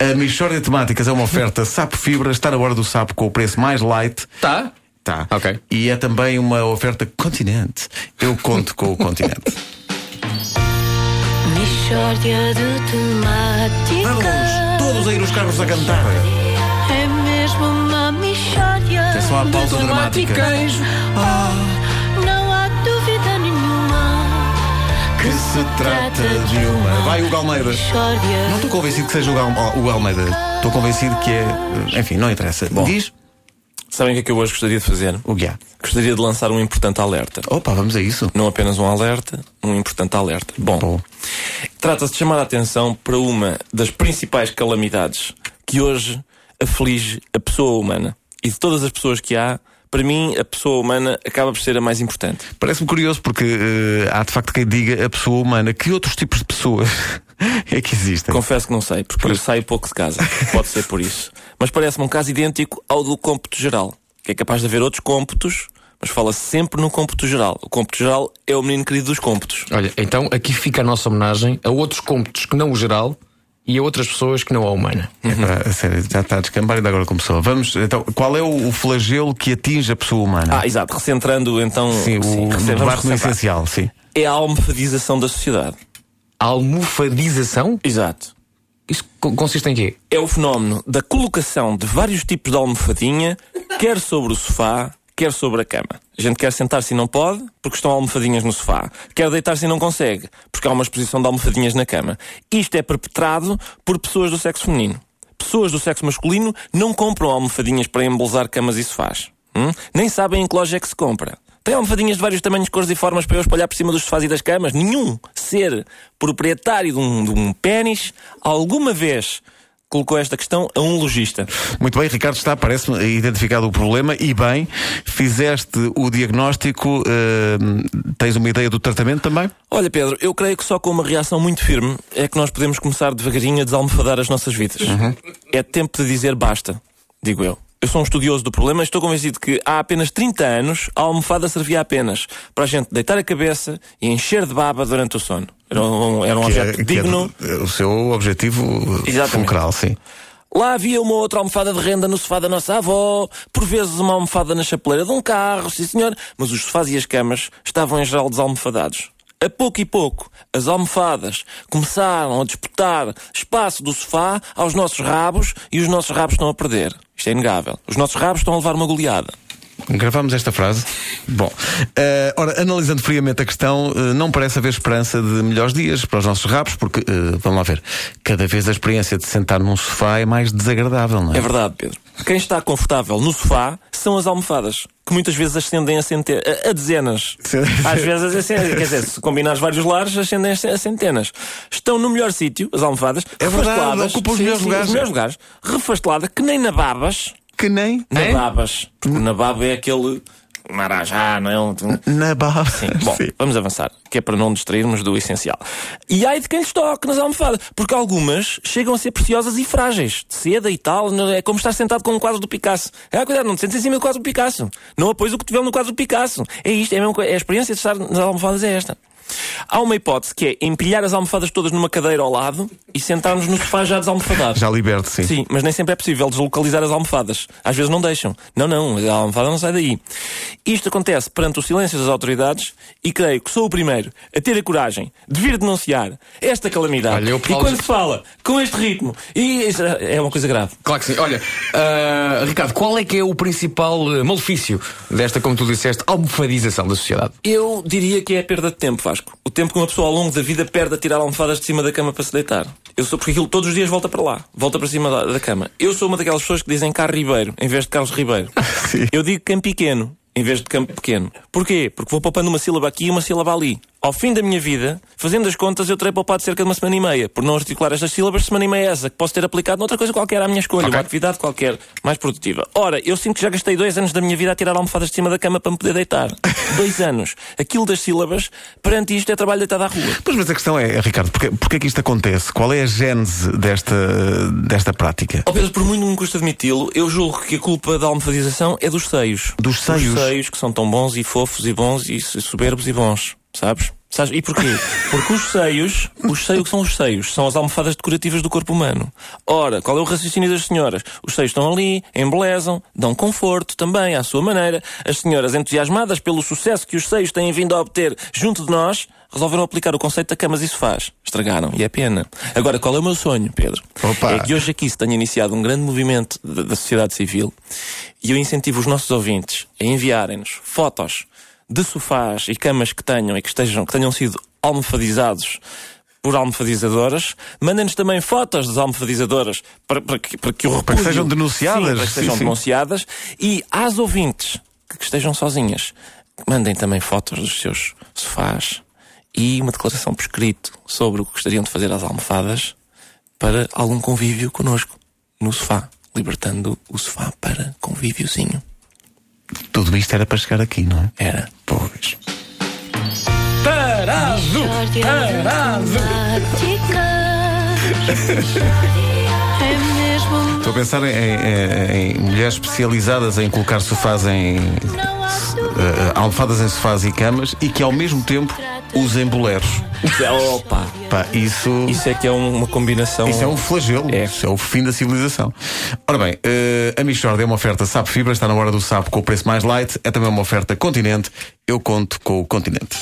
A Michórdia de Temáticas é uma oferta Sapo Fibra, está na hora do sapo com o preço mais light. Tá? Tá. Ok. E é também uma oferta Continente. Eu conto com o Continente. Mishória de temáticas. Todos a ir os carros a cantar. É mesmo uma mishória Atenção à pausa de dramática. temáticas. Que se trata de uma. Vai, o Galmeida. Mishória Não estou convencido que seja o, Gal... o Almeida. Estou convencido que é. Enfim, não interessa. Bom. Diz Sabem o que é que eu hoje gostaria de fazer? o guiá. Gostaria de lançar um importante alerta. Opa, vamos a isso. Não apenas um alerta, um importante alerta. Bom, Bom. trata-se de chamar a atenção para uma das principais calamidades que hoje aflige a pessoa humana. E de todas as pessoas que há, para mim, a pessoa humana acaba por ser a mais importante. Parece-me curioso porque eh, há de facto quem diga a pessoa humana. Que outros tipos de pessoas é que existem? Confesso que não sei, porque eu saio pouco de casa. Pode ser por isso. Mas parece-me um caso idêntico ao do cômputo geral, que é capaz de haver outros cômputos, mas fala-se sempre no cômputo geral. O cômputo geral é o menino querido dos cômputos. Olha, então aqui fica a nossa homenagem a outros cômputos que não o geral e a outras pessoas que não a humana. Epá, a sério, já está a descambar e ainda agora começou. Vamos, então, qual é o, o flagelo que atinge a pessoa humana? Ah, exato. Recentrando então. sim, o recen- vamos debate no essencial, sim. É a almofadização da sociedade. Almofadização? Exato. Isso co- consiste em quê? É o fenómeno da colocação de vários tipos de almofadinha, quer sobre o sofá, quer sobre a cama. A gente quer sentar-se e não pode, porque estão almofadinhas no sofá. Quer deitar-se e não consegue, porque há uma exposição de almofadinhas na cama. Isto é perpetrado por pessoas do sexo feminino. Pessoas do sexo masculino não compram almofadinhas para embelezar camas e sofás. Hum? Nem sabem em que loja é que se compra. Tem almofadinhas de vários tamanhos, cores e formas para eu espalhar por cima dos sofás e das camas? Nenhum ser proprietário de um, de um pênis alguma vez colocou esta questão a um lojista. Muito bem, Ricardo está, parece-me, identificado o problema e bem, fizeste o diagnóstico, eh, tens uma ideia do tratamento também? Olha, Pedro, eu creio que só com uma reação muito firme é que nós podemos começar devagarinho a desalmofadar as nossas vidas. É tempo de dizer basta, digo eu. Eu sou um estudioso do problema e estou convencido que há apenas 30 anos a almofada servia apenas para a gente deitar a cabeça e encher de baba durante o sono. Era um, era um é- objeto é digno. o seu objetivo Exatamente. fulcral, sim. Lá havia uma outra almofada de renda no sofá da nossa avó, por vezes uma almofada na chapeleira de um carro, sim senhor, mas os sofás e as camas estavam em geral desalmofadados. A pouco e pouco, as almofadas começaram a disputar espaço do sofá aos nossos rabos e os nossos rabos estão a perder. Isto é inegável. Os nossos rabos estão a levar uma goleada. Gravamos esta frase. Bom, eh, ora, analisando friamente a questão, eh, não parece haver esperança de melhores dias para os nossos rabos, porque, eh, vamos lá ver, cada vez a experiência de sentar num sofá é mais desagradável, não é? É verdade, Pedro. Quem está confortável no sofá são as almofadas, que muitas vezes ascendem a, cente... a, dezenas. Às vezes, ascendem, quer dizer, se combinares vários lares, ascendem a centenas. Estão no melhor sítio, as almofadas, É verdade, refasteladas. ocupam os melhores lugares. Os melhores lugares. Refastelada, que nem na babas. Que nem Na É? babas. Porque o nababo é aquele marajá, não é? Um, na barra. Sim, bom, vamos avançar, que é para não distrairmos do essencial. E ai de quem lhes toque nas almofadas, porque algumas chegam a ser preciosas e frágeis, de seda e tal, não é como estar sentado com um quadro do Picasso. Ah, cuidado, não te sentes em cima do quadro do Picasso. Não apoies o que tiver no quadro do Picasso. É isto, é a, mesma coisa, é a experiência de estar nas almofadas é esta. Há uma hipótese que é empilhar as almofadas todas numa cadeira ao lado e sentarmos no sofá já desalmofadados. Já liberto, sim. Sim, mas nem sempre é possível deslocalizar as almofadas. Às vezes não deixam. Não, não, a almofada não sai daí. Isto acontece perante o silêncio das autoridades e creio que sou o primeiro a ter a coragem de vir denunciar esta calamidade. Olha, eu e quando se fala com este ritmo, e é uma coisa grave. Claro que sim. Olha, ah, Ricardo, qual é que é o principal eh, malefício desta, como tu disseste, almofadização da sociedade? Eu diria que é a perda de tempo, Vasco. O tempo que uma pessoa ao longo da vida perde a tirar almofadas de cima da cama para se deitar. Eu sou porque aquilo todos os dias volta para lá, volta para cima da, da cama. Eu sou uma daquelas pessoas que dizem Carlos Ribeiro em vez de Carlos Ribeiro. Eu digo campo pequeno em vez de campo pequeno. Porquê? Porque vou poupando uma sílaba aqui e uma sílaba ali. Ao fim da minha vida, fazendo as contas, eu terei poupado cerca de uma semana e meia, por não articular estas sílabas, semana e meia essa, que posso ter aplicado noutra coisa qualquer à minha escolha, Ok. uma atividade qualquer, mais produtiva. Ora, eu sinto que já gastei dois anos da minha vida a tirar almofadas de cima da cama para me poder deitar. dois anos. Aquilo das sílabas, perante isto, é trabalho deitado à rua. Pois, mas a questão é, Ricardo, porque, porque é que isto acontece? Qual é a gênese desta, desta prática? Ó Pedro, por muito me custa admiti-lo, eu julgo que a culpa da almofadização é dos seios. Dos seios? Dos seios, que são tão bons e fofos e bons e soberbos e bons, sabes? Sabes? E porquê? Porque os seios, os seios que são os seios, são as almofadas decorativas do corpo humano. Ora, qual é o raciocínio das senhoras? Os seios estão ali, embelezam, dão conforto também, à sua maneira. As senhoras, entusiasmadas pelo sucesso que os seios têm vindo a obter junto de nós, resolveram aplicar o conceito da camas e sofás. Estragaram, e é pena. Agora, qual é o meu sonho, Pedro? Opa. É que hoje aqui se tenha iniciado um grande movimento da, da sociedade civil e eu incentivo os nossos ouvintes a enviarem-nos fotos de sofás e camas que tenham e que estejam, que tenham sido almofadizados por almofadizadoras. Mandem-nos também fotos das almofadizadoras para, para, que, para que o repúdio... sejam denunciadas. Sim, para que Sim, sejam sim. denunciadas. E às ouvintes que estejam sozinhas, mandem também fotos dos seus sofás e uma declaração por escrito sobre o que gostariam de fazer às almofadas para algum convívio connosco no sofá, libertando o sofá para convíviozinho. Tudo isto era para chegar aqui, não é? Era. Pois. Tarado! Tarado! Estou a pensar em, em- em mulheres especializadas em colocar sofás em. Eh, almofadas em sofás e camas e que ao mesmo tempo usem boleros. Opa! Pá, isso. Isso é que é um- uma combinação. Isso é um flagelo. É. Isso é o fim da civilização. Ora bem, eh, a Michord é uma oferta Sapo Fibra, está na hora do Sapo com o preço mais light. É também uma oferta Continente. Eu conto com o Continente.